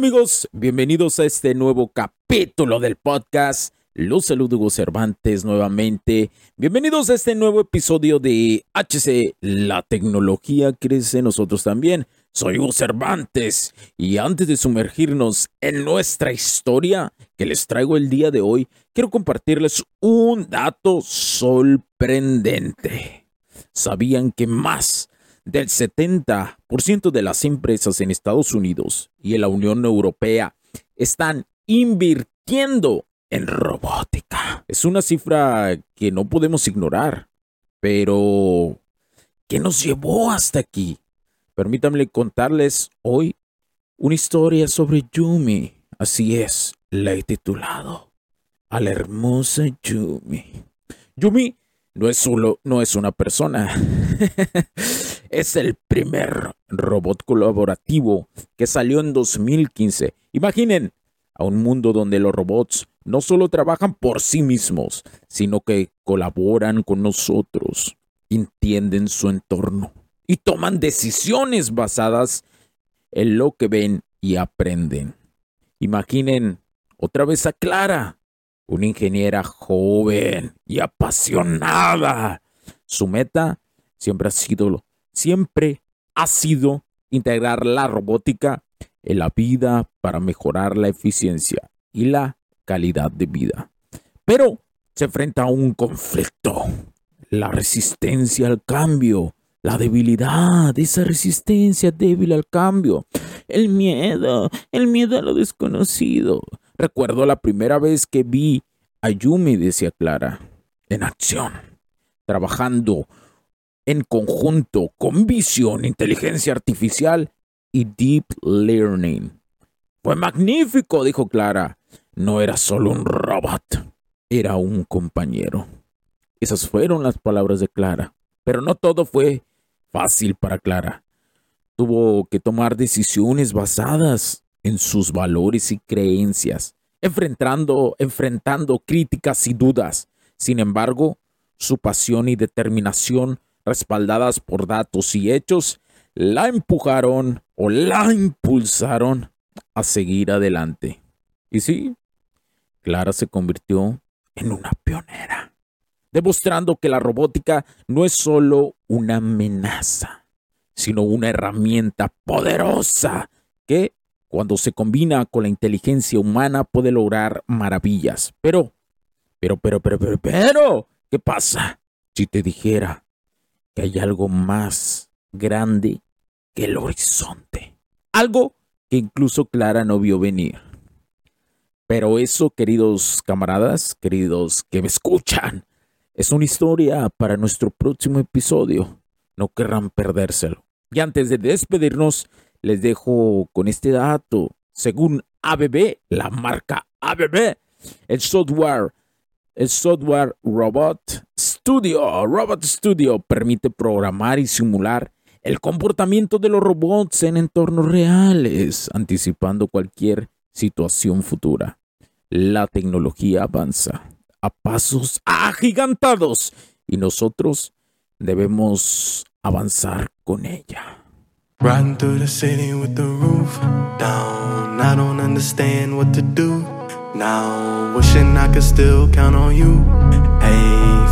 Amigos? Bienvenidos a este nuevo capítulo del podcast. Los saludo Hugo Cervantes nuevamente. Bienvenidos a este nuevo episodio de HC La tecnología crece nosotros también. Soy Hugo Cervantes y antes de sumergirnos en nuestra historia que les traigo el día de hoy, quiero compartirles un dato sorprendente. ¿Sabían que más del 70% de las empresas en Estados Unidos y en la Unión Europea están invirtiendo en robótica. Es una cifra que no podemos ignorar, pero ¿qué nos llevó hasta aquí? Permítanme contarles hoy una historia sobre Yumi. Así es, la he titulado a la hermosa Yumi. Yumi no es solo, no es una persona. es el primer robot colaborativo que salió en 2015. Imaginen a un mundo donde los robots no solo trabajan por sí mismos, sino que colaboran con nosotros, entienden su entorno y toman decisiones basadas en lo que ven y aprenden. Imaginen otra vez a Clara, una ingeniera joven y apasionada. Su meta siempre ha sido siempre ha sido integrar la robótica en la vida para mejorar la eficiencia y la calidad de vida. Pero se enfrenta a un conflicto, la resistencia al cambio, la debilidad, esa resistencia débil al cambio, el miedo, el miedo a lo desconocido. Recuerdo la primera vez que vi a Yumi, decía Clara, en acción, trabajando en conjunto con visión, inteligencia artificial y deep learning. Fue magnífico, dijo Clara. No era solo un robot, era un compañero. Esas fueron las palabras de Clara. Pero no todo fue fácil para Clara. Tuvo que tomar decisiones basadas en sus valores y creencias, enfrentando, enfrentando críticas y dudas. Sin embargo, su pasión y determinación respaldadas por datos y hechos, la empujaron o la impulsaron a seguir adelante. Y sí, Clara se convirtió en una pionera, demostrando que la robótica no es solo una amenaza, sino una herramienta poderosa que, cuando se combina con la inteligencia humana, puede lograr maravillas. Pero, pero, pero, pero, pero, pero, ¿qué pasa si te dijera que hay algo más grande que el horizonte. Algo que incluso Clara no vio venir. Pero eso, queridos camaradas, queridos que me escuchan, es una historia para nuestro próximo episodio. No querrán perdérselo. Y antes de despedirnos, les dejo con este dato. Según ABB, la marca ABB, el software, el software robot Studio, Robot Studio, permite programar y simular el comportamiento de los robots en entornos reales, anticipando cualquier situación futura. La tecnología avanza a pasos agigantados y nosotros debemos avanzar con ella. Riding through the city with the roof down. I don't understand what to do now. Wishing I could still count on you. Hey.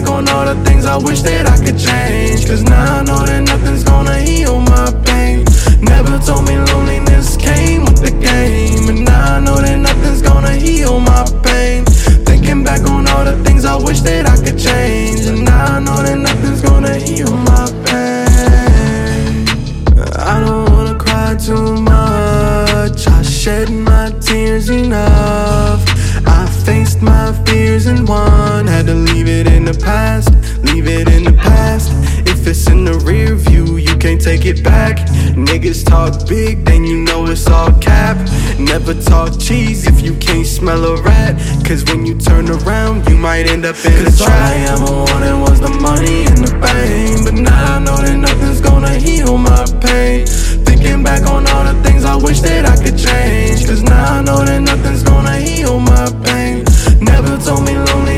back on all the things I wish that I could change. Cause now I know that nothing's gonna heal my pain. Never told me loneliness came with the game. And now I know that nothing's gonna heal my pain. Thinking back on all the things I wish that I could change. And now I know that nothing's gonna heal my pain. I don't wanna cry too much. I shed my tears enough. I faced my fears and won. Past, leave it in the past. If it's in the rear view, you can't take it back. Niggas talk big, then you know it's all cap. Never talk cheese if you can't smell a rat. Cause when you turn around, you might end up in a trap. All I ever wanted was the money and the fame. But now I know that nothing's gonna heal my pain. Thinking back on all the things I wish that I could change. Cause now I know that nothing's gonna heal my pain. Never told me loneliness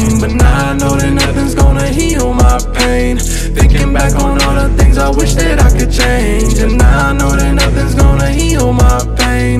But now I know that nothing's gonna heal my pain. Thinking back on all the things I wish that I could change. And now I know that nothing's gonna heal my pain.